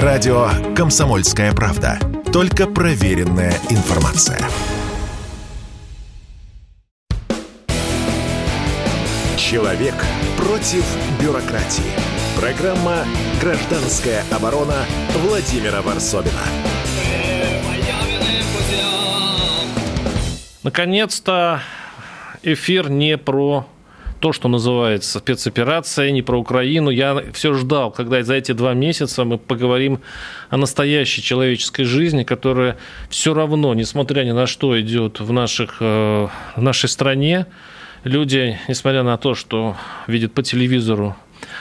Радио «Комсомольская правда». Только проверенная информация. Человек против бюрократии. Программа «Гражданская оборона» Владимира Варсобина. Наконец-то эфир не про то, что называется спецоперация, не про Украину. Я все ждал, когда за эти два месяца мы поговорим о настоящей человеческой жизни, которая все равно, несмотря ни на что, идет в, наших, э, в нашей стране. Люди, несмотря на то, что видят по телевизору,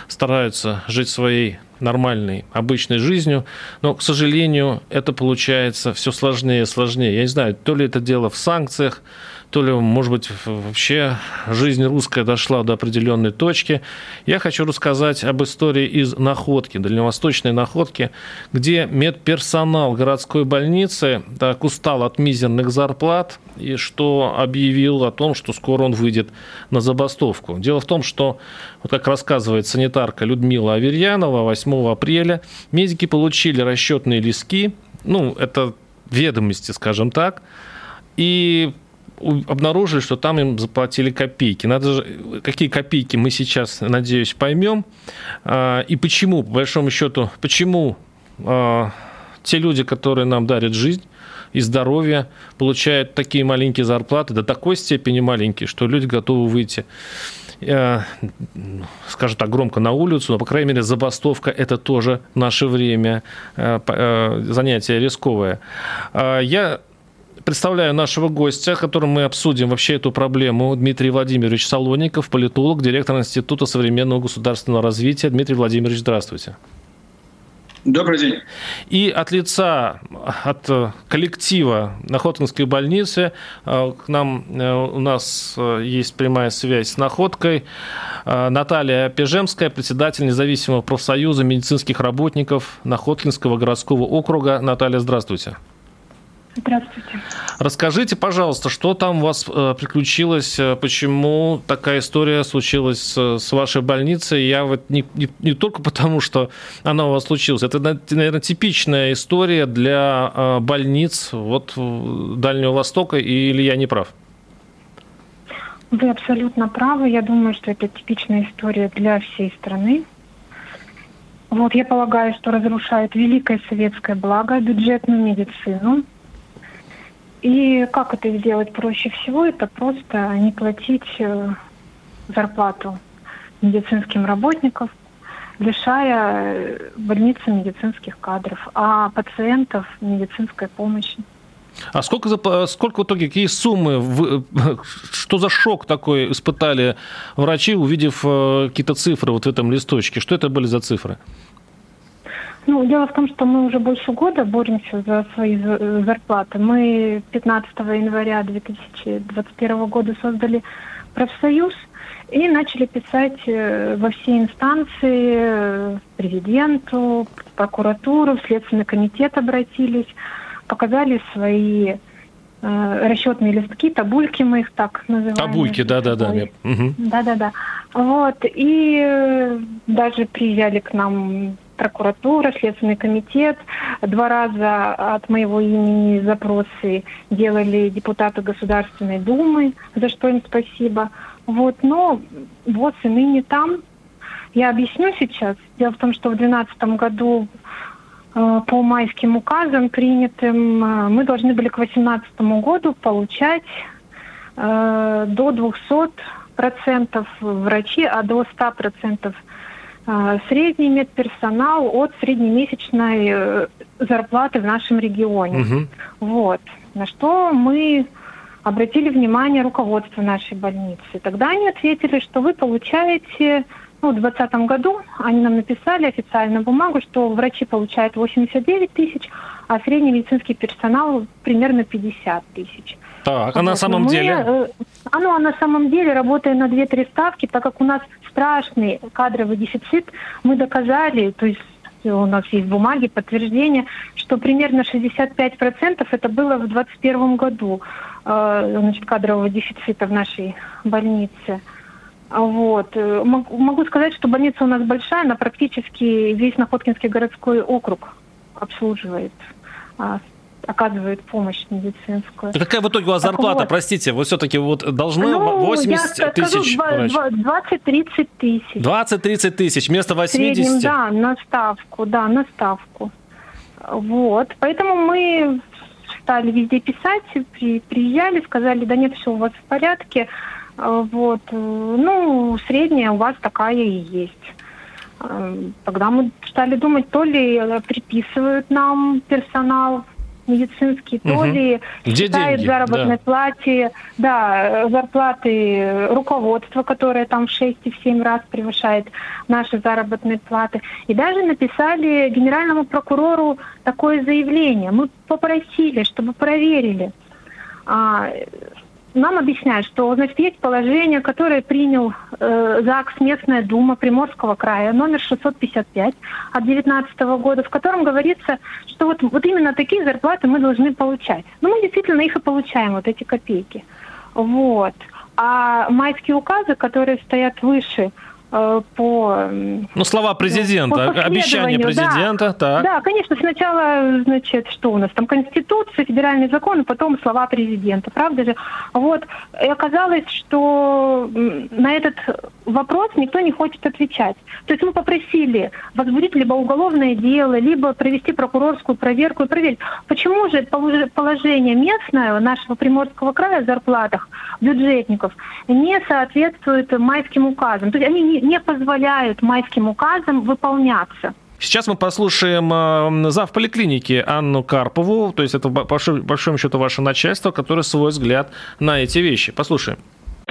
стараются жить своей нормальной, обычной жизнью, но, к сожалению, это получается все сложнее и сложнее. Я не знаю, то ли это дело в санкциях, то ли, может быть, вообще жизнь русская дошла до определенной точки. Я хочу рассказать об истории из Находки, дальневосточной Находки, где медперсонал городской больницы так устал от мизерных зарплат и что объявил о том, что скоро он выйдет на забастовку. Дело в том, что, вот как рассказывает санитарка Людмила Аверьянова, 8 апреля медики получили расчетные листки, ну, это ведомости, скажем так, и обнаружили, что там им заплатили копейки. Надо же, какие копейки мы сейчас, надеюсь, поймем. А, и почему, по большому счету, почему а, те люди, которые нам дарят жизнь и здоровье, получают такие маленькие зарплаты, до такой степени маленькие, что люди готовы выйти э, скажу так громко, на улицу, но, по крайней мере, забастовка – это тоже наше время, э, э, занятие рисковое. А, я Представляю нашего гостя, которым мы обсудим вообще эту проблему. Дмитрий Владимирович Салоников, политолог, директор Института современного государственного развития. Дмитрий Владимирович, здравствуйте. Добрый день. И от лица, от коллектива Находкинской больницы э, к нам э, у нас э, есть прямая связь с Находкой. Наталья Пежемская, председатель независимого профсоюза медицинских работников Находкинского городского округа. Наталья, здравствуйте. Здравствуйте. Расскажите, пожалуйста, что там у вас э, приключилось, э, почему такая история случилась с, с вашей больницей? Я вот не, не, не только потому, что она у вас случилась, это, наверное, типичная история для э, больниц вот Дальнего Востока, или я не прав? Вы абсолютно правы. Я думаю, что это типичная история для всей страны. Вот, я полагаю, что разрушает великое советское благо, бюджетную медицину – и как это сделать проще всего? Это просто не платить э, зарплату медицинским работникам, лишая э, больницы медицинских кадров, а пациентов медицинской помощи. А сколько, за, сколько в итоге, какие суммы, вы, что за шок такой испытали врачи, увидев э, какие-то цифры вот в этом листочке? Что это были за цифры? Ну, дело в том, что мы уже больше года боремся за свои зарплаты. Мы 15 января 2021 года создали профсоюз и начали писать э, во все инстанции, э, президенту, прокуратуру, в Следственный комитет обратились, показали свои э, расчетные листки, табульки мы их так называем. Табульки, да-да-да. Да-да-да. Вот, и даже приезжали к нам прокуратура, Следственный комитет. Два раза от моего имени запросы делали депутаты Государственной Думы, за что им спасибо. Вот, но вот и ныне там. Я объясню сейчас. Дело в том, что в 2012 году э, по майским указам принятым э, мы должны были к 2018 году получать э, до 200 процентов врачи, а до 100 процентов средний медперсонал от среднемесячной э, зарплаты в нашем регионе. Угу. Вот. На что мы обратили внимание руководство нашей больницы. Тогда они ответили, что вы получаете, ну, в 2020 году они нам написали официальную бумагу, что врачи получают 89 тысяч, а средний медицинский персонал примерно 50 тысяч. Так, а на самом мы, деле? А, ну, а на самом деле, работая на 2-3 ставки, так как у нас страшный кадровый дефицит, мы доказали, то есть у нас есть бумаги, подтверждения, что примерно 65% это было в 2021 году э, значит, кадрового дефицита в нашей больнице. Вот. Могу сказать, что больница у нас большая, она практически весь Находкинский городской округ обслуживает а, оказывает помощь медицинскую. А какая в итоге у вас зарплата, вот. простите, вы все-таки вот должны ну, 80 я тысяч? 20-30 тысяч. 20-30 тысяч вместо 80? В среднем, да, на ставку, да, на ставку. Вот, поэтому мы стали везде писать, при, приезжали, сказали, да нет, все у вас в порядке, вот, ну, средняя у вас такая и есть. Тогда мы стали думать, то ли приписывают нам персонал медицинский, то угу. ли Где считает деньги? заработной да. плате, да, зарплаты руководства, которое там в 6 и в 7 раз превышает наши заработные платы. И даже написали генеральному прокурору такое заявление. Мы попросили, чтобы проверили а, нам объясняют, что значит, есть положение, которое принял э, ЗАГС Местная Дума Приморского края, номер 655 от 2019 года, в котором говорится, что вот, вот именно такие зарплаты мы должны получать. Ну, мы действительно их и получаем, вот эти копейки. Вот. А майские указы, которые стоят выше по... Ну, слова президента, по обещания президента, да. так. Да, конечно, сначала, значит, что у нас там, Конституция, федеральный закон, а потом слова президента, правда же? Вот, и оказалось, что на этот вопрос никто не хочет отвечать. То есть мы попросили возбудить либо уголовное дело, либо провести прокурорскую проверку и проверить, почему же положение местное нашего Приморского края о зарплатах бюджетников не соответствует майским указам. То есть они не не позволяют майским указам выполняться. Сейчас мы послушаем э, зав поликлиники Анну Карпову, то есть это по большому счету ваше начальство, которое свой взгляд на эти вещи. Послушаем.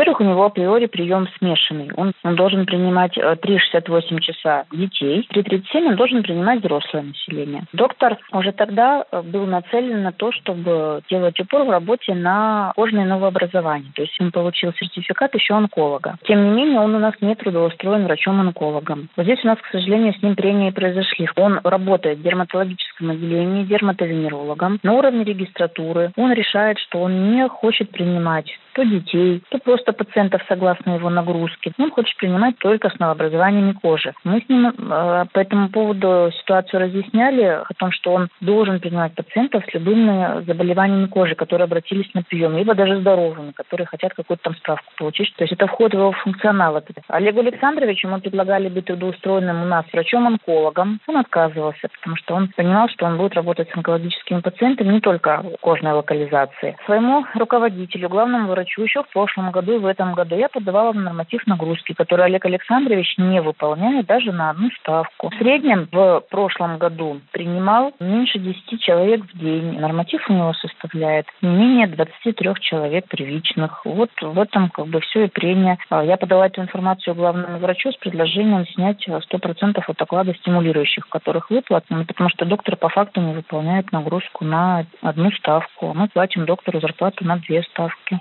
Во-первых, у него априори прием смешанный. Он, он должен принимать 3,68 э, часа детей, 3,37 он должен принимать взрослое население. Доктор уже тогда э, был нацелен на то, чтобы делать упор в работе на кожное новообразование. То есть он получил сертификат еще онколога. Тем не менее, он у нас не трудоустроен врачом-онкологом. Вот здесь у нас, к сожалению, с ним прения произошли. Он работает в дерматологическом отделении дерматовенерологом. На уровне регистратуры он решает, что он не хочет принимать то детей, то просто пациентов согласно его нагрузке. Он хочет принимать только с новообразованиями кожи. Мы с ним э, по этому поводу ситуацию разъясняли о том, что он должен принимать пациентов с любыми заболеваниями кожи, которые обратились на прием, либо даже здоровыми, которые хотят какую-то там справку получить. То есть это вход в его функционал. Олегу Александровичу мы предлагали быть трудоустроенным у нас врачом-онкологом. Он отказывался, потому что он понимал, что он будет работать с онкологическими пациентами не только кожной локализации. Своему руководителю, главному врачу еще в прошлом году в этом году я подавала норматив нагрузки, который Олег Александрович не выполняет даже на одну ставку. В среднем в прошлом году принимал меньше 10 человек в день. Норматив у него составляет не менее 23 человек первичных. Вот в этом как бы все и прения. А, я подала эту информацию главному врачу с предложением снять 100% от оклада стимулирующих, которых выплатно, потому что доктор по факту не выполняет нагрузку на одну ставку. Мы платим доктору зарплату на две ставки.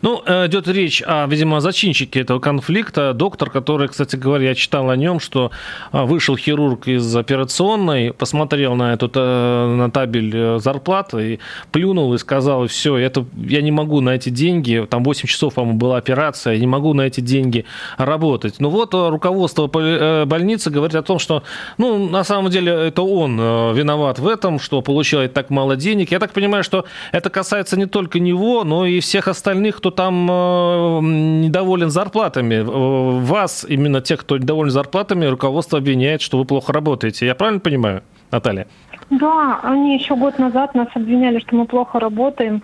Ну, э, идет речь о, видимо, зачинщике этого конфликта. Доктор, который, кстати говоря, я читал о нем, что э, вышел хирург из операционной, посмотрел на эту э, на табель зарплаты и плюнул и сказал, все, это я не могу на эти деньги, там 8 часов, по-моему, была операция, я не могу на эти деньги работать. Ну вот руководство больницы говорит о том, что, ну, на самом деле, это он виноват в этом, что получает так мало денег. Я так понимаю, что это касается не только него, но и всех остальных, кто там э, недоволен зарплатами. Э, вас, именно тех, кто недоволен зарплатами, руководство обвиняет, что вы плохо работаете. Я правильно понимаю, Наталья? Да, они еще год назад нас обвиняли, что мы плохо работаем,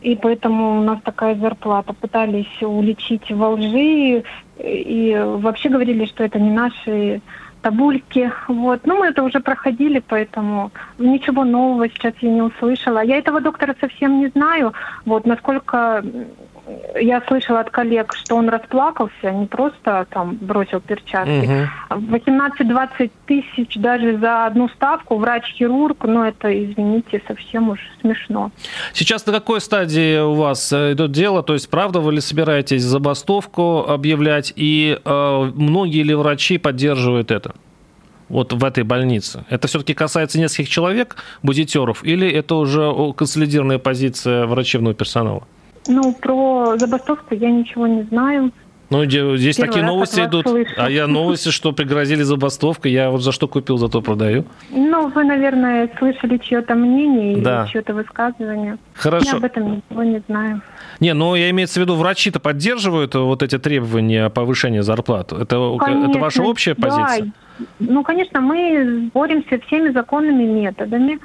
и поэтому у нас такая зарплата. Пытались уличить во лжи и вообще говорили, что это не наши табульки. Вот. Ну, мы это уже проходили, поэтому ничего нового сейчас я не услышала. Я этого доктора совсем не знаю. Вот, насколько я слышала от коллег, что он расплакался, не просто там бросил перчатки. Угу. 18-20 тысяч даже за одну ставку, врач-хирург, ну это, извините, совсем уж смешно. Сейчас на какой стадии у вас э, идет дело? То есть, правда, вы ли собираетесь забастовку объявлять, и э, многие ли врачи поддерживают это? вот в этой больнице? Это все-таки касается нескольких человек, бузитеров, или это уже консолидированная позиция врачебного персонала? Ну, про забастовку я ничего не знаю. Ну, здесь Первый такие новости идут. Слышу. А я новости, что пригрозили забастовкой. Я вот за что купил, за то продаю. Ну, вы, наверное, слышали чье-то мнение да. или чье-то высказывание. Хорошо. Я об этом ничего не знаю. Не, ну я имею в виду, врачи-то поддерживают вот эти требования повышения зарплат. Это, конечно, это ваша общая позиция? Да. Ну, конечно, мы боремся всеми законными методами.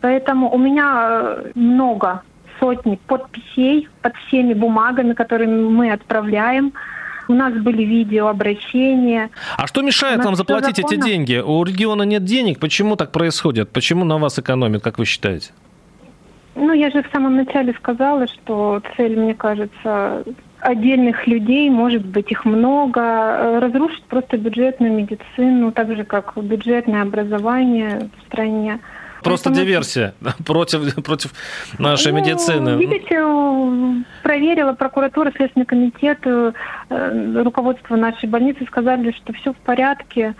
Поэтому у меня много сотни подписей под всеми бумагами, которые мы отправляем. У нас были видеообращения. А что мешает вам заплатить эти деньги? У региона нет денег. Почему так происходит? Почему на вас экономят, как вы считаете? Ну, я же в самом начале сказала, что цель, мне кажется, отдельных людей, может быть, их много, разрушить просто бюджетную медицину, так же, как бюджетное образование в стране. Просто Поэтому... диверсия против, против нашей ну, медицины. Видите, проверила прокуратура, Следственный комитет, э, руководство нашей больницы сказали, что все в порядке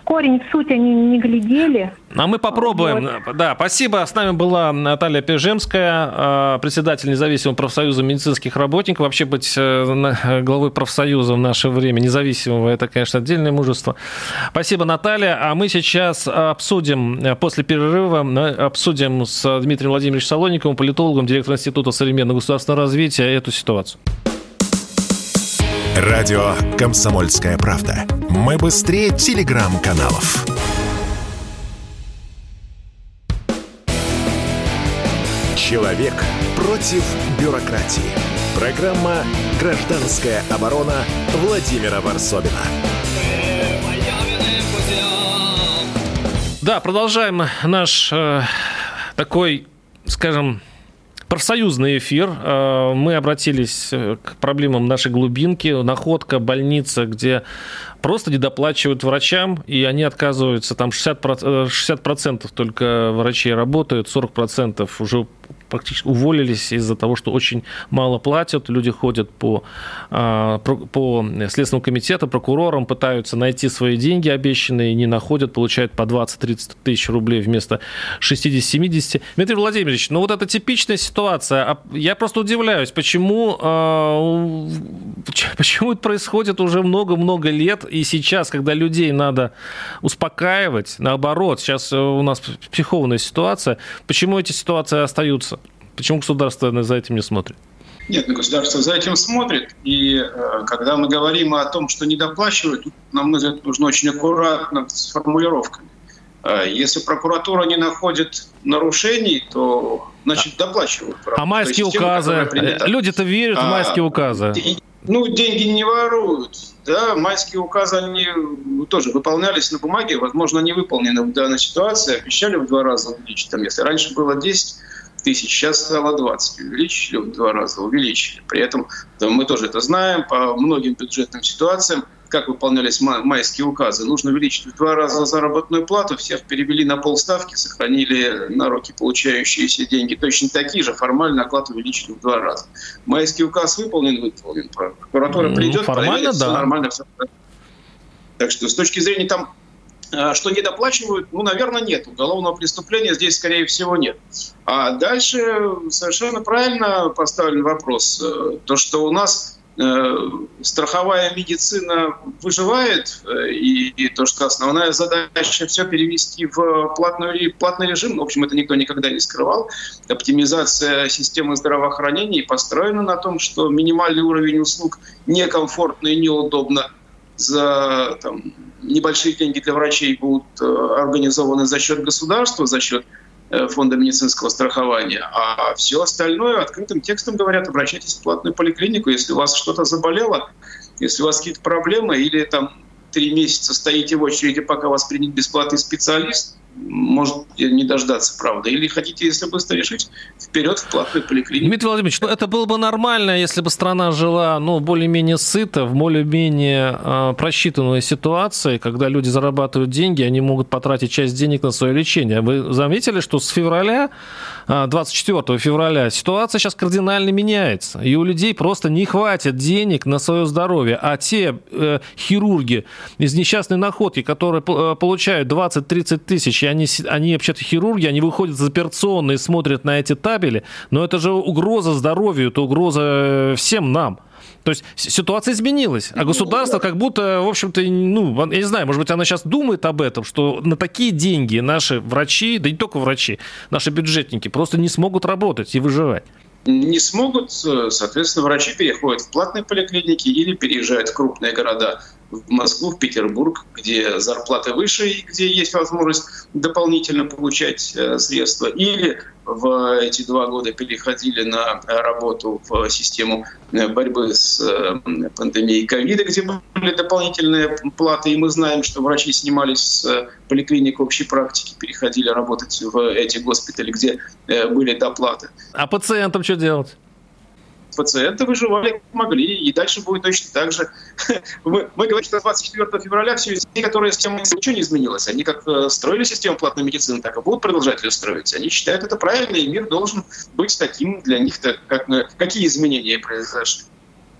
в корень, в суть они не глядели. А мы попробуем. Вот. Да, спасибо. С нами была Наталья Пежемская, а, председатель независимого профсоюза медицинских работников. Вообще быть э, главой профсоюза в наше время независимого, это, конечно, отдельное мужество. Спасибо, Наталья. А мы сейчас обсудим, э, после перерыва, обсудим с Дмитрием Владимировичем Солониковым, политологом, директором Института современного государственного развития, эту ситуацию. Радио «Комсомольская правда». Мы быстрее телеграм-каналов. Человек против бюрократии. Программа «Гражданская оборона» Владимира Варсобина. Да, продолжаем наш э, такой, скажем, профсоюзный эфир. Э, мы обратились э, к проблемам нашей глубинки. Находка, больница, где просто недоплачивают врачам, и они отказываются. Там 60%, 60% э, только врачей работают, 40% уже практически уволились из-за того, что очень мало платят. Люди ходят по, а, по Следственному комитету, прокурорам, пытаются найти свои деньги обещанные, не находят, получают по 20-30 тысяч рублей вместо 60-70. Дмитрий Владимирович, ну вот это типичная ситуация. А я просто удивляюсь, почему, а, почему это происходит уже много-много лет, и сейчас, когда людей надо успокаивать, наоборот, сейчас у нас психованная ситуация, почему эти ситуации остаются? Почему государство за этим не смотрит? Нет, ну, государство за этим смотрит. И э, когда мы говорим о том, что недоплачивают, нам мой взгляд, нужно очень аккуратно с формулировками. Э, если прокуратура не находит нарушений, то значит доплачивают. А майские указы? Люди-то верят а, в майские указы. Ну, деньги не воруют. Да, майские указы, они тоже выполнялись на бумаге, возможно, не выполнены в данной ситуации. Обещали в два раза увеличить. Там, если раньше было 10 тысяч, сейчас стало 20. Увеличили в два раза, увеличили. При этом да, мы тоже это знаем по многим бюджетным ситуациям, как выполнялись майские указы. Нужно увеличить в два раза заработную плату, всех перевели на полставки, сохранили на руки получающиеся деньги. Точно такие же формально оклад увеличили в два раза. Майский указ выполнен, выполнен. Прокуратура придет, ну, формально, проверит, да. все нормально. Все. Так что с точки зрения там что недоплачивают, ну, наверное, нет. Уголовного преступления здесь, скорее всего, нет. А дальше совершенно правильно поставлен вопрос. Э, то, что у нас э, страховая медицина выживает, и то, что основная задача все перевести в платный, платный режим, в общем, это никто никогда не скрывал. Оптимизация системы здравоохранения построена на том, что минимальный уровень услуг некомфортно и неудобно за там, небольшие деньги для врачей будут э, организованы за счет государства, за счет э, фонда медицинского страхования, а все остальное открытым текстом говорят, обращайтесь в платную поликлинику, если у вас что-то заболело, если у вас какие-то проблемы или там три месяца стоите в очереди, пока вас принят бесплатный специалист, может не дождаться, правда. Или хотите, если быстро решить, вперед в платную поликлинику. Дмитрий Владимирович, ну это было бы нормально, если бы страна жила ну, более-менее сыто, в более-менее э, просчитанной ситуации, когда люди зарабатывают деньги, они могут потратить часть денег на свое лечение. Вы заметили, что с февраля, 24 а, февраля, ситуация сейчас кардинально меняется, и у людей просто не хватит денег на свое здоровье, а те э, хирурги из несчастной находки, которые э, получают 20-30 тысяч, они, они вообще-то хирурги, они выходят из операционной и смотрят на эти табели, но это же угроза здоровью, это угроза э, всем нам. То есть ситуация изменилась, а государство как будто, в общем-то, ну, я не знаю, может быть, она сейчас думает об этом, что на такие деньги наши врачи, да не только врачи, наши бюджетники просто не смогут работать и выживать. Не смогут, соответственно, врачи переходят в платные поликлиники или переезжают в крупные города в Москву, в Петербург, где зарплаты выше и где есть возможность дополнительно получать э, средства, или в эти два года переходили на работу в систему э, борьбы с э, пандемией ковида, где были дополнительные платы, и мы знаем, что врачи снимались с поликлиник общей практики, переходили работать в эти госпитали, где были доплаты. А пациентам что делать? Пациенты выживали могли, и дальше будет точно так же. Мы, мы говорим, что 24 февраля все те, которые система ничего не изменилось. Они как э, строили систему платной медицины, так и будут продолжать ее строить. Они считают это правильно, и мир должен быть таким для них, как, э, какие изменения произошли.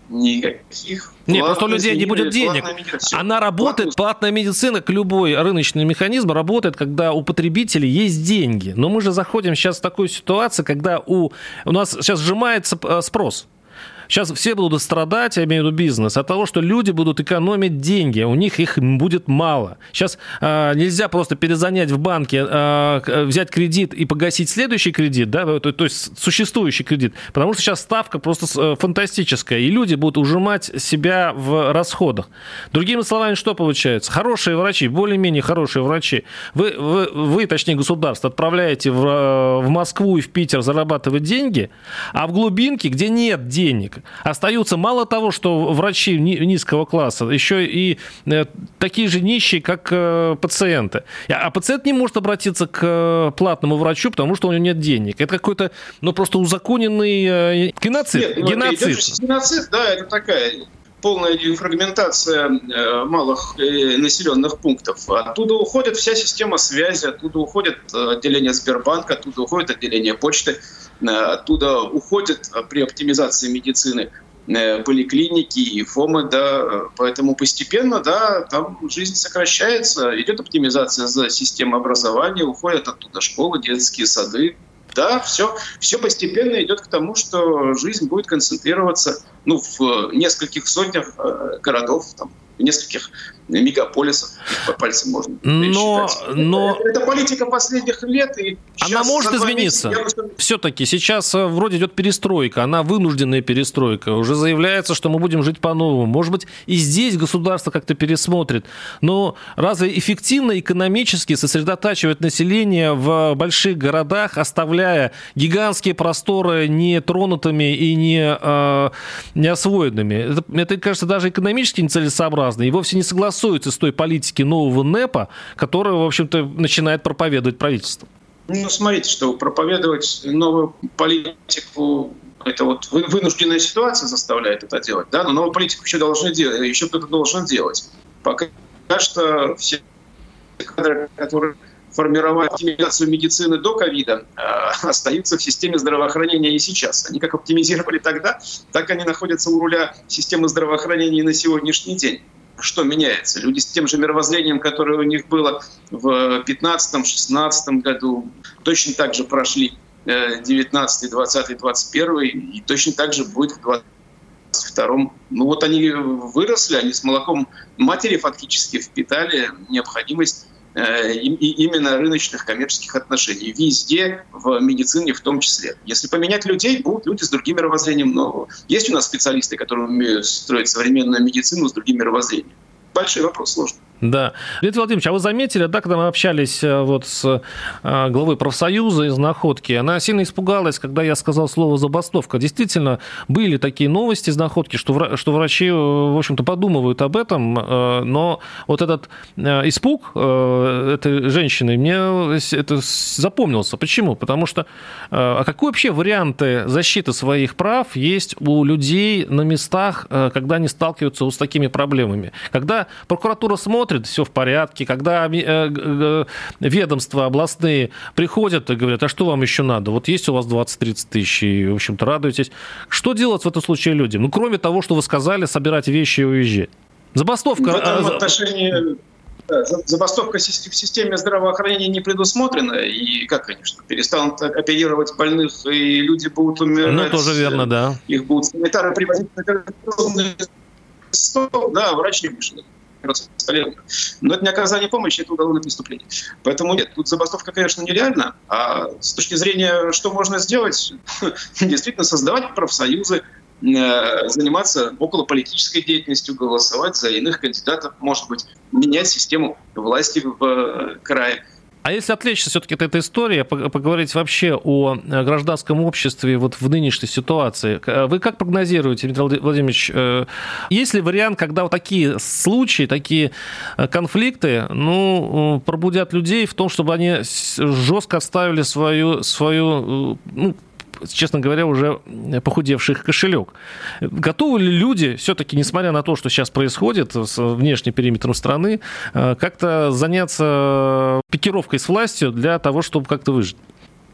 Никаких. Нет, просто у людей не будет денег. Она работает, платная медицина, как любой рыночный механизм, работает, когда у потребителей есть деньги. Но мы же заходим сейчас в такую ситуацию, когда у, у нас сейчас сжимается э, спрос. Сейчас все будут страдать, я имею в виду бизнес, от того, что люди будут экономить деньги, у них их будет мало. Сейчас э, нельзя просто перезанять в банке, э, взять кредит и погасить следующий кредит, да, то, то есть существующий кредит, потому что сейчас ставка просто э, фантастическая, и люди будут ужимать себя в расходах. Другими словами, что получается? Хорошие врачи, более-менее хорошие врачи, вы, вы, вы, точнее государство, отправляете в, э, в Москву и в Питер зарабатывать деньги, а в глубинке, где нет денег, Остаются мало того, что врачи низкого класса, еще и э, такие же нищие, как э, пациенты. А пациент не может обратиться к э, платному врачу, потому что у него нет денег. Это какой-то, ну, просто узаконенный геноцид. Нет, ну, геноцид. геноцид, да, это такая полная фрагментация малых населенных пунктов. Оттуда уходит вся система связи, оттуда уходит отделение Сбербанка, оттуда уходит отделение почты. Э, оттуда уходят э, при оптимизации медицины э, поликлиники и ФОМы, да, поэтому постепенно, да, там жизнь сокращается, идет оптимизация за системы образования, уходят оттуда школы, детские сады, да, все, все постепенно идет к тому, что жизнь будет концентрироваться ну, в нескольких сотнях городов, там, в нескольких мегаполисов по пальцам можно но, но... Это, это политика последних лет. И она может измениться. Месяца, Все-таки сейчас э, вроде идет перестройка, она вынужденная перестройка. Уже заявляется, что мы будем жить по-новому. Может быть, и здесь государство как-то пересмотрит. Но разве эффективно экономически сосредотачивать население в больших городах, оставляя гигантские просторы нетронутыми и не, э, не освоенными? Это, это, кажется, даже экономически нецелесообразно и вовсе не согласуется согласуется с той политики нового НЭПа, которую, в общем-то, начинает проповедовать правительство? Ну, смотрите, что проповедовать новую политику это вот вынужденная ситуация заставляет это делать, да, но новую политику еще должны делать, еще кто-то должен делать. Пока что все кадры, которые формировали оптимизацию медицины до ковида, а, остаются в системе здравоохранения и сейчас. Они как оптимизировали тогда, так они находятся у руля системы здравоохранения на сегодняшний день что меняется? Люди с тем же мировоззрением, которое у них было в 15-16 году, точно так же прошли 19, 20, 21 и точно так же будет в 22 Ну вот они выросли, они с молоком матери фактически впитали необходимость именно рыночных коммерческих отношений. Везде, в медицине в том числе. Если поменять людей, будут люди с другим мировоззрением. Но есть у нас специалисты, которые умеют строить современную медицину с другим мировоззрением. Большой вопрос, сложный. Да. Леонид Владимирович, а вы заметили, да, когда мы общались э, вот с э, главой профсоюза из Находки, она сильно испугалась, когда я сказал слово «забастовка». Действительно, были такие новости из Находки, что, что врачи, э, в общем-то, подумывают об этом, но вот этот испуг этой женщины мне это запомнился. Почему? Потому что а какие вообще варианты защиты своих прав есть у людей на местах, когда они сталкиваются с такими проблемами? Когда прокуратура смотрит, смотрит, все в порядке. Когда э, ведомства областные приходят и говорят, а что вам еще надо? Вот есть у вас 20-30 тысяч, и, в общем-то, радуетесь. Что делать в этом случае людям? Ну, кроме того, что вы сказали, собирать вещи и уезжать. Забастовка... В этом э, отношении забастовка в системе здравоохранения не предусмотрена, и как, конечно, перестанут оперировать больных, и люди будут умирать. Ну, тоже верно, да. Их будут санитары привозить на да, врач не вышел. Но это не оказание помощи, это уголовное преступление. Поэтому нет, тут забастовка, конечно, нереальна. А с точки зрения, что можно сделать, действительно создавать профсоюзы, Э, заниматься околополитической деятельностью, голосовать за иных кандидатов, может быть, менять систему власти в э, крае. А если отвлечься все-таки от этой истории, поговорить вообще о э, гражданском обществе вот в нынешней ситуации, вы как прогнозируете, Дмитрий Владимирович, есть ли вариант, когда вот такие случаи, такие конфликты, ну, пробудят людей в том, чтобы они жестко оставили свою, свою ну, честно говоря, уже похудевший кошелек. Готовы ли люди все-таки, несмотря на то, что сейчас происходит с внешним периметром страны, э, как-то заняться пикировкой с властью для того, чтобы как-то выжить?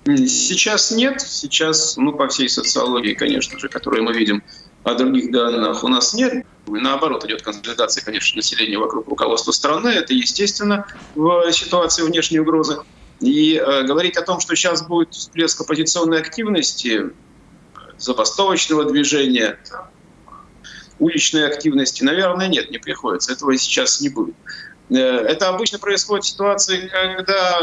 Сейчас нет. Сейчас, ну, по всей социологии, конечно же, которую мы видим, а других данных у нас нет. Наоборот, идет консолидация, конечно, населения вокруг руководства страны. Это естественно в ситуации внешней угрозы. И э, говорить о том, что сейчас будет всплеск оппозиционной активности, забастовочного движения, уличной активности, наверное, нет, не приходится. Этого сейчас не будет. Э, это обычно происходит в ситуации, когда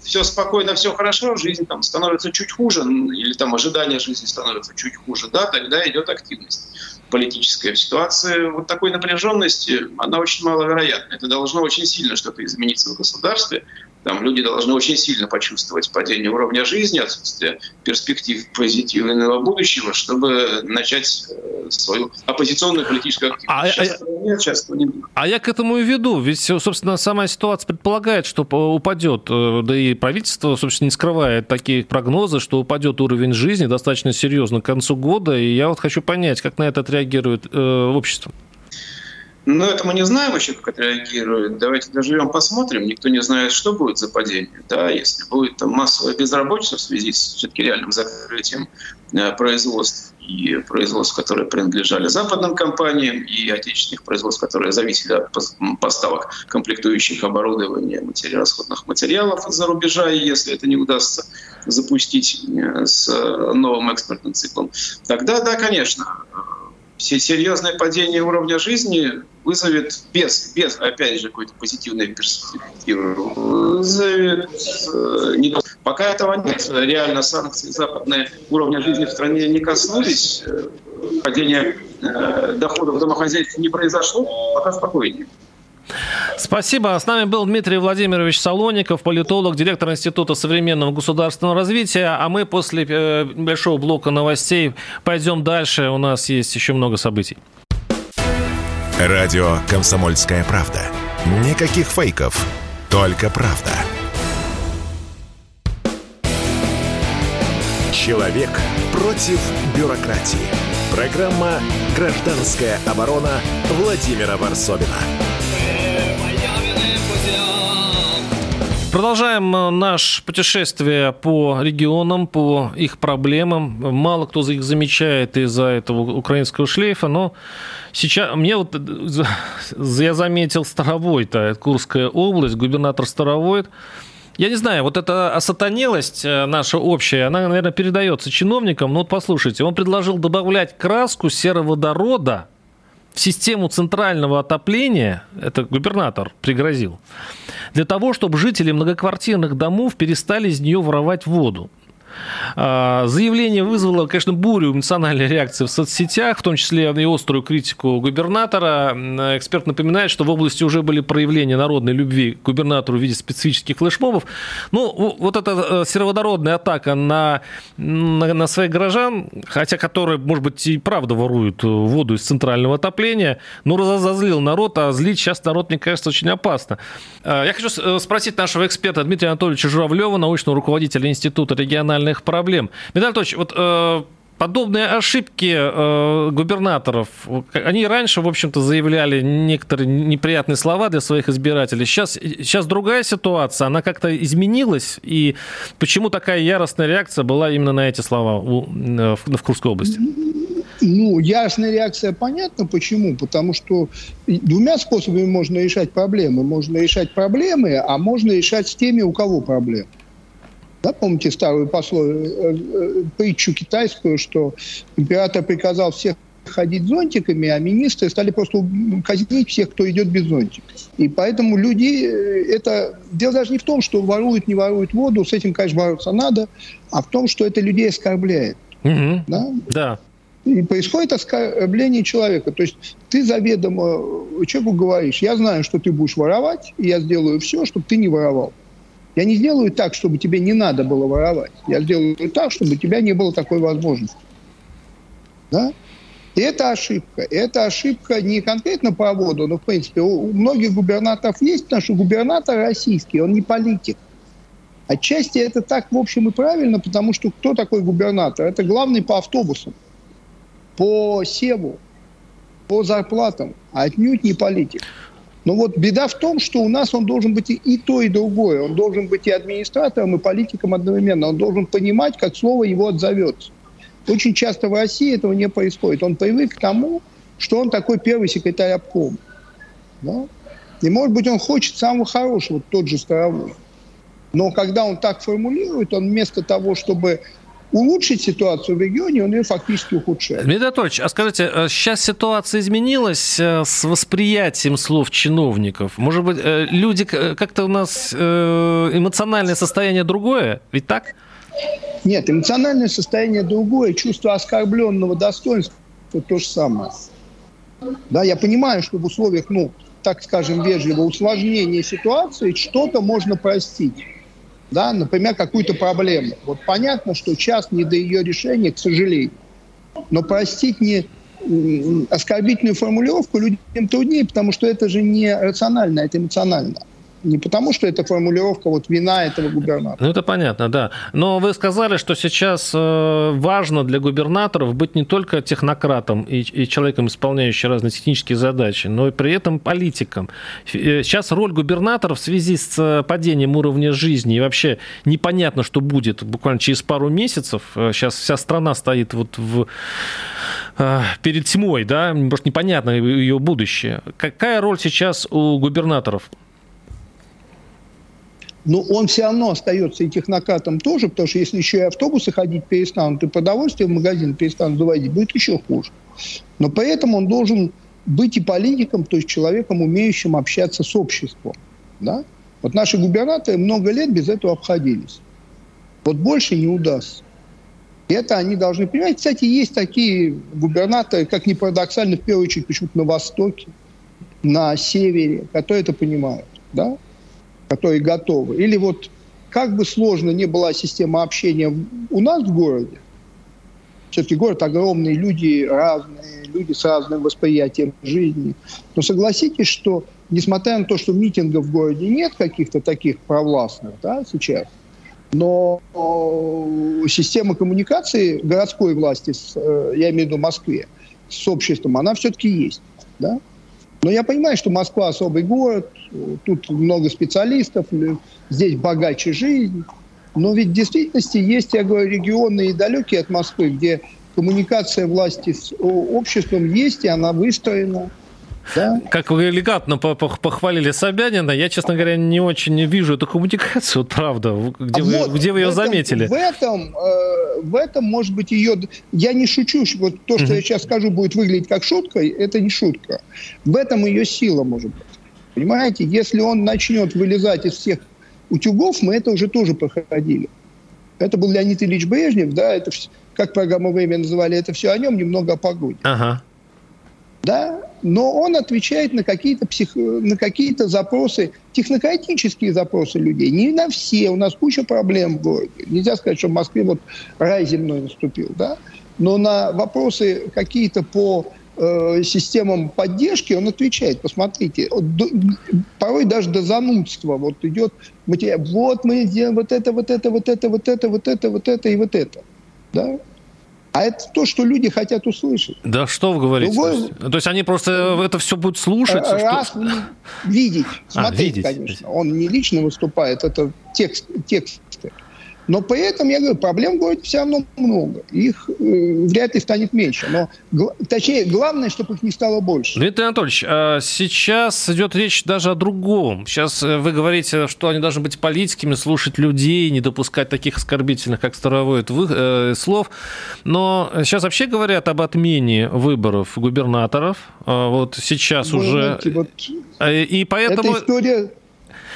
все спокойно, все хорошо, жизнь там становится чуть хуже, или там ожидание жизни становится чуть хуже, да, тогда идет активность политическая. В ситуации вот такой напряженности она очень маловероятна. Это должно очень сильно что-то измениться в государстве, там люди должны очень сильно почувствовать падение уровня жизни, отсутствие перспектив позитивного будущего, чтобы начать э, свою оппозиционную политическую активность. А, сейчас а, нет, сейчас не будет. А я к этому и веду. Ведь, собственно, сама ситуация предполагает, что упадет, э, да и правительство, собственно, не скрывает такие прогнозы, что упадет уровень жизни достаточно серьезно к концу года. И я вот хочу понять, как на это отреагирует э, общество. Но это мы не знаем еще, как это реагирует. Давайте доживем, посмотрим. Никто не знает, что будет за падение. Да, если будет там, массовая безработица в связи с все-таки реальным закрытием э, производств и производств, которые принадлежали западным компаниям, и отечественных производств, которые зависели от поставок комплектующих оборудования, материал, расходных материалов из-за рубежа, и если это не удастся запустить э, с новым экспортным циклом, тогда, да, конечно, серьезное падение уровня жизни вызовет без, без опять же, какой-то позитивной перспективы, вызовет э, не, Пока этого нет. Реально санкции западные уровня жизни в стране не коснулись, э, падение э, доходов домохозяйств не произошло, пока спокойнее. Спасибо. С нами был Дмитрий Владимирович Солоников, политолог, директор Института современного государственного развития. А мы после э, большого блока новостей пойдем дальше. У нас есть еще много событий. Радио «Комсомольская правда». Никаких фейков, только правда. Человек против бюрократии. Программа «Гражданская оборона» Владимира Варсовина. Продолжаем э, наше путешествие по регионам, по их проблемам. Мало кто их замечает из-за этого украинского шлейфа, но сейчас мне вот э, я заметил Старовой-то, Курская область, губернатор Старовойт. Я не знаю, вот эта осатанелость э, наша общая, она, наверное, передается чиновникам. Но вот послушайте, он предложил добавлять краску сероводорода в систему центрального отопления, это губернатор пригрозил, для того, чтобы жители многоквартирных домов перестали из нее воровать воду. А, заявление вызвало, конечно, бурю эмоциональной реакции в соцсетях, в том числе и острую критику губернатора. Эксперт напоминает, что в области уже были проявления народной любви к губернатору в виде специфических флешмобов. Ну, вот эта э, сероводородная атака на, на, на своих горожан, хотя которые, может быть, и правда воруют воду из центрального отопления, ну, разозлил народ, а злить сейчас народ, мне кажется, очень опасно. А, я хочу э, спросить нашего эксперта Дмитрия Анатольевича Журавлева, научного руководителя Института региональной региональных проблем. Виталий Анатольевич, вот э, подобные ошибки э, губернаторов, они раньше, в общем-то, заявляли некоторые неприятные слова для своих избирателей. Сейчас, сейчас другая ситуация, она как-то изменилась, и почему такая яростная реакция была именно на эти слова у, э, в, в Курской области? Ну, ясная реакция понятна. Почему? Потому что двумя способами можно решать проблемы. Можно решать проблемы, а можно решать с теми, у кого проблемы. Да, помните старую пословие, э, э, притчу китайскую, что император приказал всех ходить зонтиками, а министры стали просто казнить всех, кто идет без зонтика. И поэтому люди, э, это дело даже не в том, что воруют, не воруют воду, с этим, конечно, бороться надо, а в том, что это людей оскорбляет. Угу. Да? да. И происходит оскорбление человека. То есть ты заведомо человеку говоришь, я знаю, что ты будешь воровать, и я сделаю все, чтобы ты не воровал. Я не сделаю так, чтобы тебе не надо было воровать. Я сделаю так, чтобы у тебя не было такой возможности. Да? И это ошибка. Это ошибка не конкретно по воду, но, в принципе, у многих губернаторов есть, потому что губернатор российский, он не политик. Отчасти это так, в общем, и правильно, потому что кто такой губернатор? Это главный по автобусам, по севу, по зарплатам, а отнюдь не политик. Но вот беда в том, что у нас он должен быть и то, и другое. Он должен быть и администратором, и политиком одновременно. Он должен понимать, как слово его отзовется. Очень часто в России этого не происходит. Он привык к тому, что он такой первый секретарь обкома. Да? И, может быть, он хочет самого хорошего, тот же Старовой. Но когда он так формулирует, он вместо того, чтобы улучшить ситуацию в регионе, он ее фактически ухудшает. Дмитрий Анатольевич, а скажите, сейчас э, ситуация изменилась э, с восприятием слов чиновников? Может быть, э, люди, как-то у нас эмоциональное состояние другое? Ведь так? Нет, эмоциональное состояние другое, чувство оскорбленного достоинства – то же самое. Да, я понимаю, что в условиях, ну, так скажем, вежливого усложнения ситуации что-то можно простить да, например, какую-то проблему. Вот понятно, что час не до ее решения, к сожалению. Но простить не оскорбительную формулировку людям труднее, потому что это же не рационально, это эмоционально не потому, что это формулировка вот вина этого губернатора. Ну, это понятно, да. Но вы сказали, что сейчас э, важно для губернаторов быть не только технократом и, и человеком, исполняющим разные технические задачи, но и при этом политиком. Э, сейчас роль губернатора в связи с э, падением уровня жизни и вообще непонятно, что будет буквально через пару месяцев. Сейчас вся страна стоит вот в, перед тьмой, да, может, непонятно ее будущее. Какая роль сейчас у губернаторов? Но он все равно остается и технократом тоже, потому что если еще и автобусы ходить перестанут, и продовольствие в магазин перестанут доводить, будет еще хуже. Но поэтому он должен быть и политиком, то есть человеком, умеющим общаться с обществом. Да? Вот наши губернаторы много лет без этого обходились. Вот больше не удастся. И это они должны понимать. Кстати, есть такие губернаторы, как ни парадоксально, в первую очередь почему-то на Востоке, на Севере, которые это понимают. Да? Которые готовы. Или вот как бы сложно ни была система общения у нас в городе, все-таки город огромный, люди разные, люди с разным восприятием жизни. Но согласитесь, что несмотря на то, что митингов в городе нет каких-то таких провластных да, сейчас, но система коммуникации городской власти, э, я имею в виду Москве, с обществом, она все-таки есть. Да? Но я понимаю, что Москва особый город, тут много специалистов, здесь богаче жизнь. Но ведь в действительности есть, я говорю, регионы и далекие от Москвы, где коммуникация власти с обществом есть, и она выстроена. Да? Как вы элегантно похвалили Собянина, я, честно говоря, не очень вижу эту коммуникацию, правда. Где, а вы, вот где вы ее этом, заметили? В этом, э, в этом, может быть, ее... Я не шучу, вот то, что я сейчас скажу, будет выглядеть как шутка, это не шутка. В этом ее сила, может быть. Понимаете, если он начнет вылезать из всех утюгов, мы это уже тоже проходили. Это был Леонид Ильич Брежнев, да, это, как программу «Время» называли, это все о нем, немного о погоде. Ага да, но он отвечает на какие-то, псих... на какие-то запросы, технократические запросы людей. Не на все, у нас куча проблем в городе. Нельзя сказать, что в Москве вот рай земной наступил, да, но на вопросы какие-то по э, системам поддержки он отвечает. Посмотрите, порой даже до занудства вот идет материал. Вот мы сделаем вот это, вот это, вот это, вот это, вот это, вот это и вот это. Да? А это то, что люди хотят услышать. Да что вы говорите? Другой... То, есть, они просто это все будут слушать? Раз что... видеть, смотреть, а, видеть. конечно. Он не лично выступает, это текст, тексты. Но при этом, я говорю, проблем в городе все равно много. Их э, вряд ли станет меньше. Но, точнее, главное, чтобы их не стало больше. Дмитрий Анатольевич, а сейчас идет речь даже о другом. Сейчас э, вы говорите, что они должны быть политиками, слушать людей, не допускать таких оскорбительных, как Старовоид, вы, э, слов. Но сейчас вообще говорят об отмене выборов губернаторов. А вот сейчас вы уже... Знаете, вот э, и поэтому... Эта история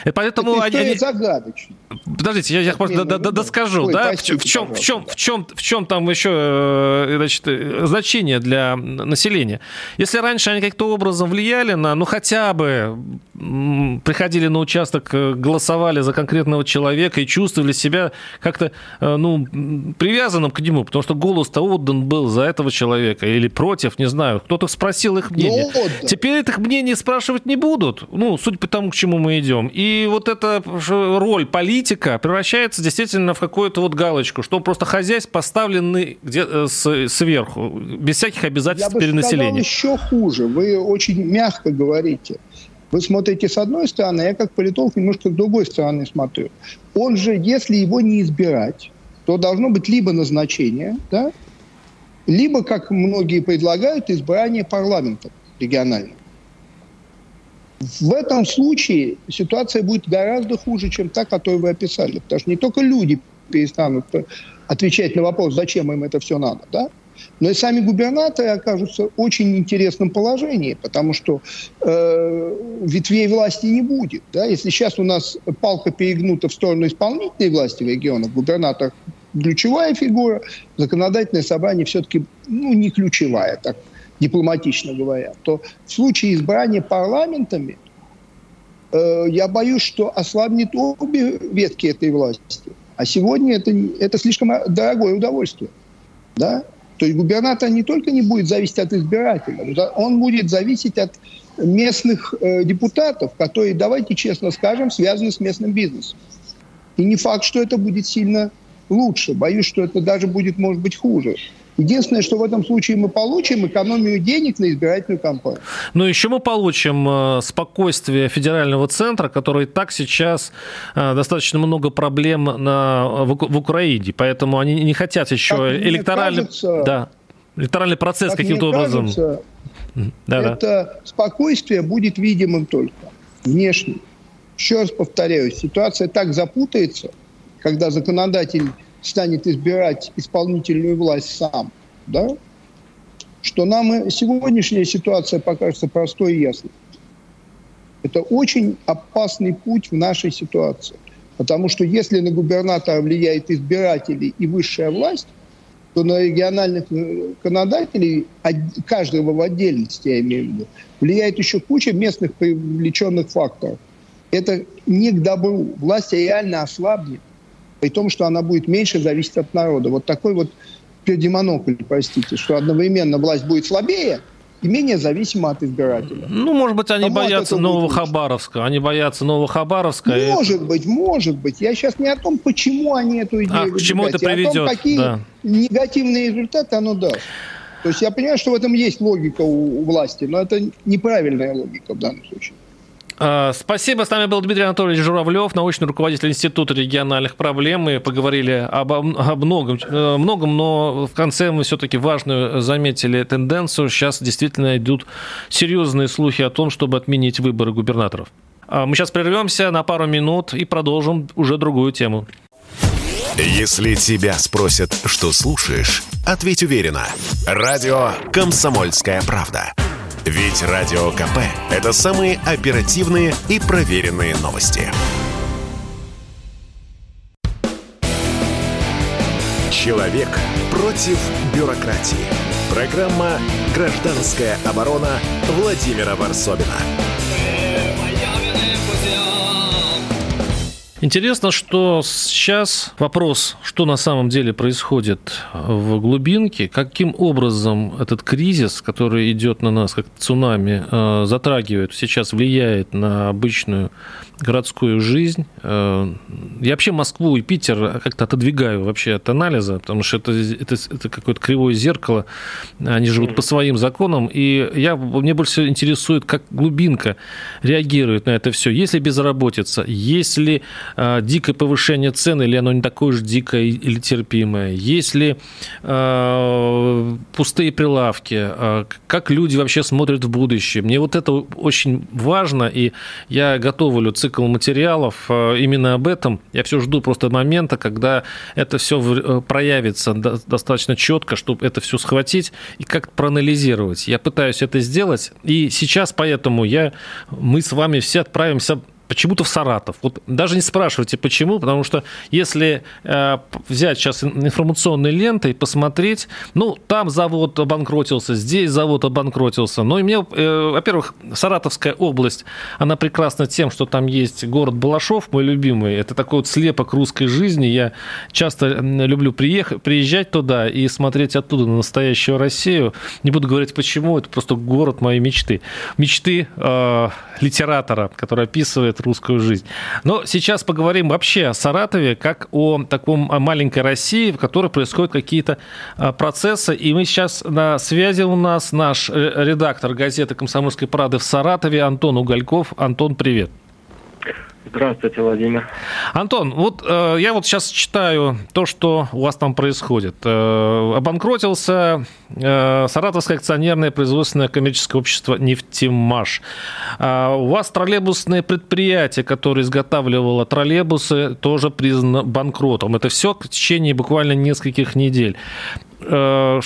и поэтому Это они... загадочная. Подождите, я, я просто да, да, доскажу, Ой, да, простите, в, чем, в, чем, в, чем, в чем там еще э, значит, э, значение для населения. Если раньше они каким-то образом влияли на, ну, хотя бы приходили на участок, э, голосовали за конкретного человека и чувствовали себя как-то, ну, привязанным к нему, потому что голос-то отдан был за этого человека или против, не знаю, кто-то спросил их мнение. Ну, да. Теперь этих мнений спрашивать не будут, ну, судя по тому, к чему мы идем. И вот эта роль политики политика превращается действительно в какую-то вот галочку, что просто хозяйств поставлены где э, сверху, без всяких обязательств перед населением. еще хуже. Вы очень мягко говорите. Вы смотрите с одной стороны, а я как политолог немножко с другой стороны смотрю. Он же, если его не избирать, то должно быть либо назначение, да, либо, как многие предлагают, избрание парламента регионального. В этом случае ситуация будет гораздо хуже, чем та, которую вы описали. Потому что не только люди перестанут отвечать на вопрос, зачем им это все надо, да? Но и сами губернаторы окажутся в очень интересном положении, потому что э, ветвей власти не будет. Да? Если сейчас у нас палка перегнута в сторону исполнительной власти в регионах, губернатор ключевая фигура, законодательное собрание все-таки ну, не ключевая, так дипломатично говоря, то в случае избрания парламентами э, я боюсь, что ослабнет обе ветки этой власти. А сегодня это, это слишком дорогое удовольствие. Да? То есть губернатор не только не будет зависеть от избирателей, он будет зависеть от местных э, депутатов, которые, давайте честно скажем, связаны с местным бизнесом. И не факт, что это будет сильно лучше. Боюсь, что это даже будет, может быть, хуже. Единственное, что в этом случае мы получим экономию денег на избирательную кампанию. Но еще мы получим э, спокойствие федерального центра, который так сейчас э, достаточно много проблем на, в, Украине. Поэтому они не хотят еще как электоральный, кажется, да, электоральный процесс каким-то образом. Кажется, да, это да. спокойствие будет видимым только внешне. Еще раз повторяю, ситуация так запутается, когда законодатель станет избирать исполнительную власть сам, да, что нам сегодняшняя ситуация покажется простой и ясной. Это очень опасный путь в нашей ситуации. Потому что если на губернатора влияет избиратели и высшая власть, то на региональных э, законодателей, каждого в отдельности, я имею в виду, влияет еще куча местных привлеченных факторов. Это не к добру. Власть реально ослабнет при том, что она будет меньше зависеть от народа. Вот такой вот пердемонокль, простите, что одновременно власть будет слабее, и менее зависима от избирателя. Ну, может быть, они Кому боятся Нового Хабаровска. Они боятся Нового Хабаровска. Может и... быть, может быть. Я сейчас не о том, почему они эту идею а, к чему это приведет. о том, какие да. негативные результаты оно даст. То есть я понимаю, что в этом есть логика у, у власти, но это неправильная логика в данном случае. А, спасибо. С нами был Дмитрий Анатольевич Журавлев, научный руководитель Института региональных проблем. Мы поговорили об, о многом, э, многом, но в конце мы все-таки важную заметили тенденцию. Сейчас действительно идут серьезные слухи о том, чтобы отменить выборы губернаторов. А, мы сейчас прервемся на пару минут и продолжим уже другую тему. Если тебя спросят, что слушаешь, ответь уверенно. Радио «Комсомольская правда». Ведь Радио КП – это самые оперативные и проверенные новости. Человек против бюрократии. Программа «Гражданская оборона» Владимира Варсобина. Интересно, что сейчас вопрос, что на самом деле происходит в глубинке, каким образом этот кризис, который идет на нас как цунами, э, затрагивает, сейчас влияет на обычную городскую жизнь. Э, я вообще Москву и Питер как-то отодвигаю вообще от анализа, потому что это, это, это какое-то кривое зеркало. Они живут по своим законам. И я, мне больше всего интересует, как глубинка реагирует на это все. Если безработица, если э, дикое повышение цен, или оно не такое же дикое или терпимое, если э, пустые прилавки, э, как люди вообще смотрят в будущее. Мне вот это очень важно, и я готовлю цикл материалов э, именно об этом. Я все жду просто момента, когда это все э, проявится достаточно четко, чтобы это все схватить и как проанализировать. Я пытаюсь это сделать, и сейчас поэтому я, мы с вами все отправимся почему-то в Саратов. Вот даже не спрашивайте, почему, потому что если э, взять сейчас информационные ленты и посмотреть, ну, там завод обанкротился, здесь завод обанкротился. Но и мне, э, во-первых, Саратовская область, она прекрасна тем, что там есть город Балашов, мой любимый. Это такой вот слепок русской жизни. Я часто люблю приехать, приезжать туда и смотреть оттуда на настоящую Россию. Не буду говорить почему, это просто город моей мечты. Мечты э, литератора, который описывает русскую жизнь. Но сейчас поговорим вообще о Саратове, как о таком маленькой России, в которой происходят какие-то а, процессы. И мы сейчас на связи у нас наш э, редактор газеты «Комсомольской правды» в Саратове Антон Угольков. Антон, привет. Здравствуйте, Владимир. Антон, вот э, я вот сейчас читаю то, что у вас там происходит. Э, обанкротился э, Саратовское акционерное производственное коммерческое общество «Нефтемаш». Э, у вас троллейбусное предприятие, которое изготавливало троллейбусы, тоже признано банкротом. Это все в течение буквально нескольких недель. Э,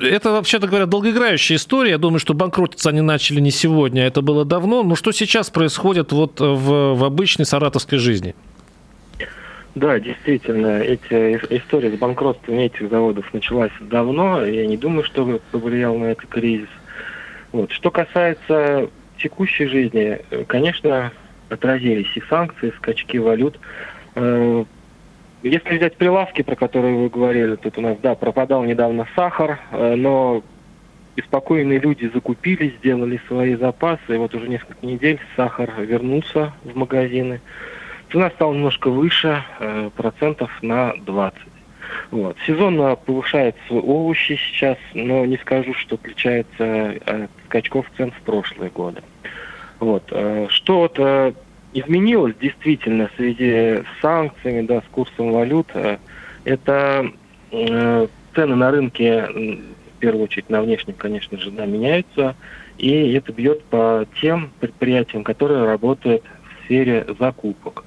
это, вообще-то говоря, долгоиграющая история. Я думаю, что банкротиться они начали не сегодня, а это было давно. Но что сейчас происходит вот в, в обычной саратовской жизни? Да, действительно, эти история с банкротством этих заводов началась давно. Я не думаю, что повлиял на это кризис. Вот. Что касается текущей жизни, конечно, отразились и санкции, скачки валют. Э, если взять прилавки, про которые вы говорили, тут у нас, да, пропадал недавно сахар, э, но беспокойные люди закупили, сделали свои запасы, и вот уже несколько недель сахар вернулся в магазины. Цена стала немножко выше, э, процентов на 20. Вот. Сезонно повышаются овощи сейчас, но не скажу, что отличается от скачков цен в прошлые годы. Вот. Э, что вот изменилось действительно в связи с санкциями, да, с курсом валют, э, это э, цены на рынке, в первую очередь на внешнем, конечно же, да, меняются, и это бьет по тем предприятиям, которые работают в сфере закупок.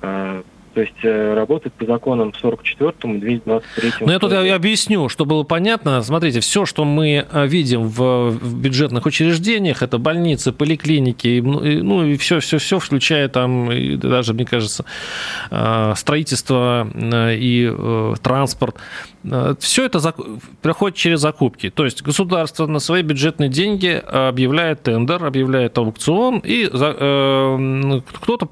Э, то есть э, работает по законам 44-му, 223 Ну, я тут я объясню, чтобы было понятно. Смотрите, все, что мы э, видим в, в бюджетных учреждениях, это больницы, поликлиники, ну, и все-все-все, включая там, и даже, мне кажется, э, строительство и транспорт, все это проходит через закупки. То есть государство на свои бюджетные деньги объявляет тендер, объявляет аукцион, и кто-то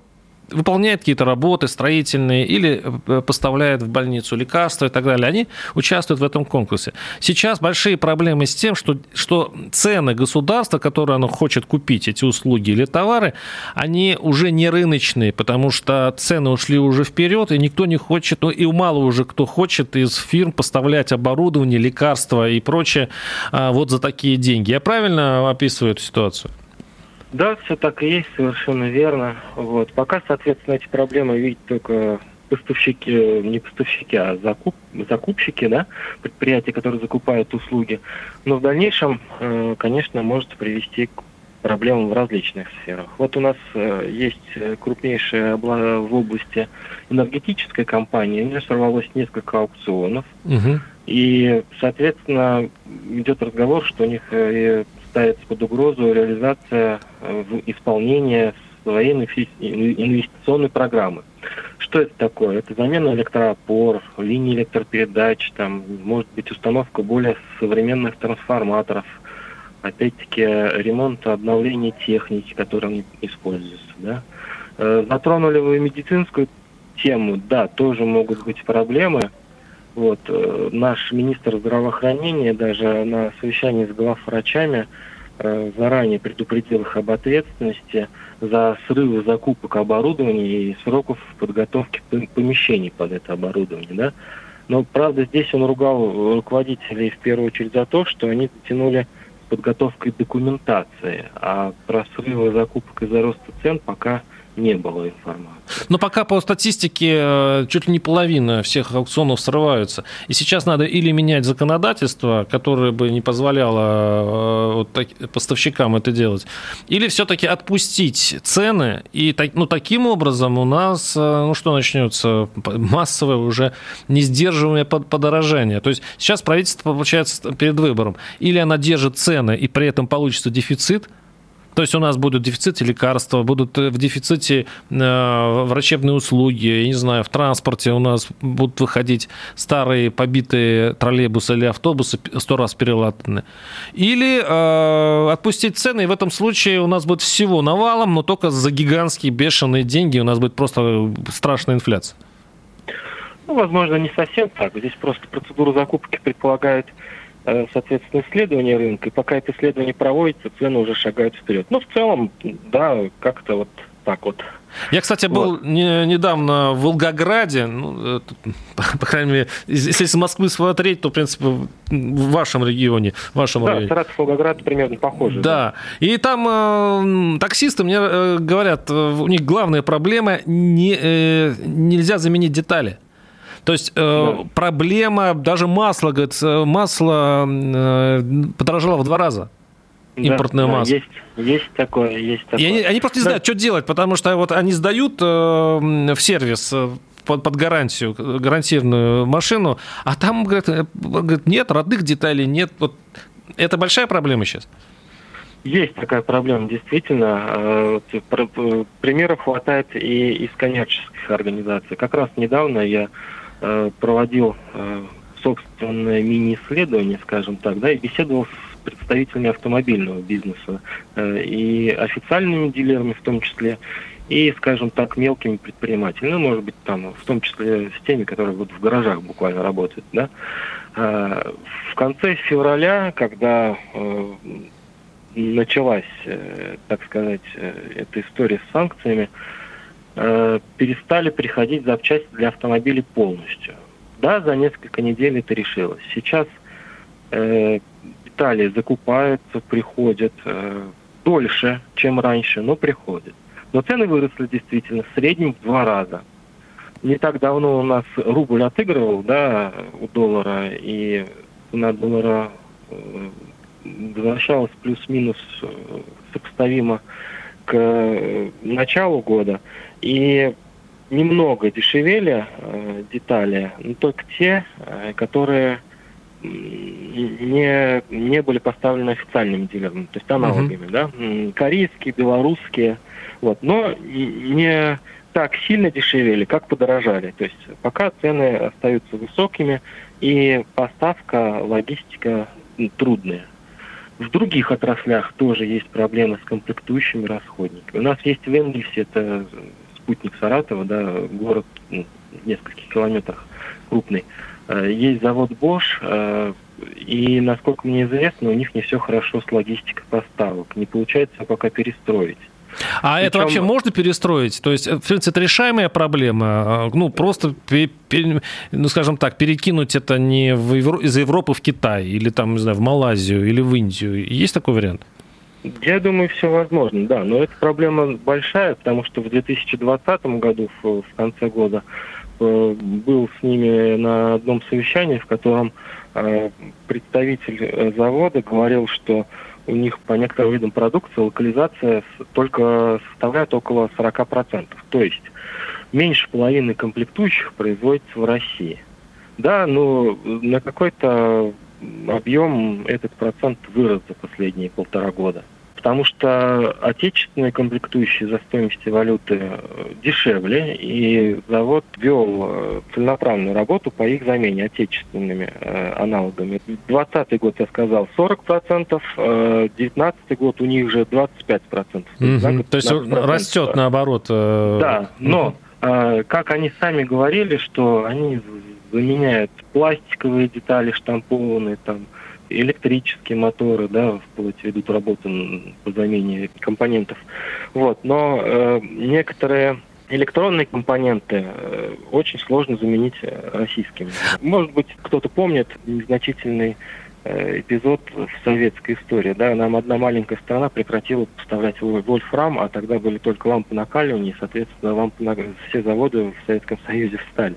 выполняет какие-то работы строительные или э, поставляет в больницу лекарства и так далее, они участвуют в этом конкурсе. Сейчас большие проблемы с тем, что, что цены государства, которые оно хочет купить, эти услуги или товары, они уже не рыночные, потому что цены ушли уже вперед, и никто не хочет, ну и мало уже кто хочет из фирм поставлять оборудование, лекарства и прочее а, вот за такие деньги. Я правильно описываю эту ситуацию? Да, все так и есть, совершенно верно. Вот. Пока, соответственно, эти проблемы видят только поставщики, не поставщики, а закуп, закупщики, да, предприятия, которые закупают услуги. Но в дальнейшем, э, конечно, может привести к проблемам в различных сферах. Вот у нас э, есть крупнейшая в области энергетическая компания, у нее сорвалось несколько аукционов, угу. и, соответственно, идет разговор, что у них э, ставится под угрозу реализация э, в исполнение своей инвестиционной программы. Что это такое? Это замена электроопор, линий электропередач, там, может быть установка более современных трансформаторов, опять-таки ремонт, обновление техники, которая используется. Да? Э, затронули вы медицинскую тему, да, тоже могут быть проблемы. Вот, э, наш министр здравоохранения даже на совещании с главврачами э, заранее предупредил их об ответственности за срывы закупок оборудования и сроков подготовки помещений под это оборудование. Да? Но, правда, здесь он ругал руководителей в первую очередь за то, что они затянули подготовкой документации, а про срывы закупок из-за роста цен пока не было информации. Но пока по статистике э, чуть ли не половина всех аукционов срываются. И сейчас надо или менять законодательство, которое бы не позволяло э, вот, поставщикам это делать, или все-таки отпустить цены. И ну, таким образом у нас, э, ну что начнется, массовое уже несдерживаемое подорожание. То есть сейчас правительство получается перед выбором. Или она держит цены, и при этом получится дефицит – то есть у нас будут в дефиците лекарства, будут э, в дефиците э, врачебные услуги, я не знаю, в транспорте у нас будут выходить старые побитые троллейбусы или автобусы сто раз перелатаны. Или э, отпустить цены, и в этом случае у нас будет всего навалом, но только за гигантские бешеные деньги у нас будет просто страшная инфляция. Ну, возможно, не совсем так. Здесь просто процедура закупки предполагает Э, соответственно, исследование рынка, и пока это исследование проводится, цены уже шагают вперед. Ну, в целом, да, как-то вот так вот. Я, кстати, был вот. не, недавно в Волгограде, ну, это, по крайней мере, если с Москвы смотреть, то, в принципе, в вашем регионе. В вашем да, районе. Саратов, Волгоград примерно похожи. Да. да. И там э, таксисты мне э, говорят, э, у них главная проблема не, э, нельзя заменить детали. То есть э, да. проблема, даже масло, говорит, э, масло э, подорожало в два раза. Импортное да, масло. Есть, есть такое, есть такое. И они, они просто не да. знают, что делать, потому что вот они сдают э, в сервис э, под, под гарантию, гарантированную машину, а там, говорят, э, говорят, нет, родных деталей нет. Вот это большая проблема сейчас? Есть такая проблема, действительно. Примеров хватает и из коммерческих организаций. Как раз недавно я Э, проводил э, собственное мини-исследование, скажем так, да, и беседовал с представителями автомобильного бизнеса э, и официальными дилерами в том числе, и, скажем так, мелкими предпринимателями, ну, может быть, там, в том числе с теми, которые вот в гаражах буквально работают, да. В конце февраля, когда началась, так сказать, эта история с санкциями, э, перестали приходить запчасти для автомобилей полностью. Да, за несколько недель это решилось. Сейчас э, детали закупаются, приходят э, дольше, чем раньше, но приходят. Но цены выросли действительно в среднем в два раза. Не так давно у нас рубль отыгрывал, да, у доллара, и цена доллара э, возвращалась плюс-минус э, сопоставимо к э, началу года. И немного дешевели э, детали, но только те, э, которые не, не были поставлены официальными дилерами, то есть аналогами, uh-huh. да, корейские, белорусские, вот, но не так сильно дешевели, как подорожали. То есть пока цены остаются высокими и поставка, логистика трудная. В других отраслях тоже есть проблемы с комплектующими расходниками. У нас есть в Энгельсе, это спутник Саратова, да, город ну, в нескольких километрах крупный. Э, есть завод Bosch, э, и, насколько мне известно, у них не все хорошо с логистикой поставок. Не получается пока перестроить. А Причем... это вообще можно перестроить? То есть, в принципе, это решаемая проблема? Ну, просто, ну, скажем так, перекинуть это не в Евро... из Европы в Китай, или там, не знаю, в Малайзию, или в Индию. Есть такой вариант? Я думаю, все возможно, да. Но эта проблема большая, потому что в 2020 году, в, конце года, э, был с ними на одном совещании, в котором э, представитель э, завода говорил, что у них по некоторым видам продукции локализация только составляет около 40%. То есть меньше половины комплектующих производится в России. Да, но на какой-то объем этот процент вырос за последние полтора года потому что отечественные комплектующие за стоимостью валюты э, дешевле, и завод вел э, целенаправленную работу по их замене отечественными э, аналогами. 20 год, я сказал, 40%, э, 19 год у них же 25%. Mm-hmm. То есть растет наоборот. Э... Да, но э, как они сами говорили, что они заменяют пластиковые детали штампованные, там, электрические моторы, да, вплоть ведут работу по замене компонентов. Вот, но э, некоторые электронные компоненты э, очень сложно заменить э, российскими. Может быть, кто-то помнит незначительный эпизод в советской истории. Да, нам одна маленькая страна прекратила поставлять вольфрам, а тогда были только лампы накаливания, и, соответственно, лампы на... все заводы в Советском Союзе встали.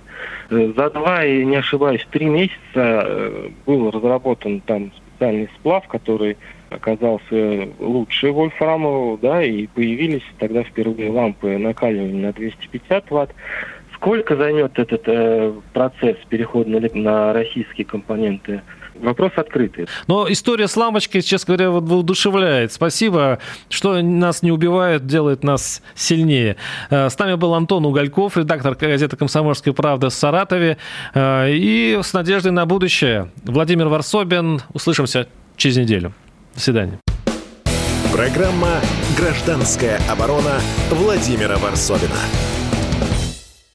Э, за два, и не ошибаюсь, три месяца э, был разработан там специальный сплав, который оказался лучше вольфрамового, да, и появились тогда впервые лампы накаливания на 250 ватт. Сколько займет этот э, процесс перехода на, на российские компоненты? Вопрос открытый. Но история с лампочкой, честно говоря, вот воодушевляет. Спасибо, что нас не убивает, делает нас сильнее. Э, с нами был Антон Угольков, редактор газеты «Комсомольская правда» в Саратове. Э, и с надеждой на будущее. Владимир Варсобин. Услышимся через неделю. До свидания. Программа «Гражданская оборона» Владимира Варсобина.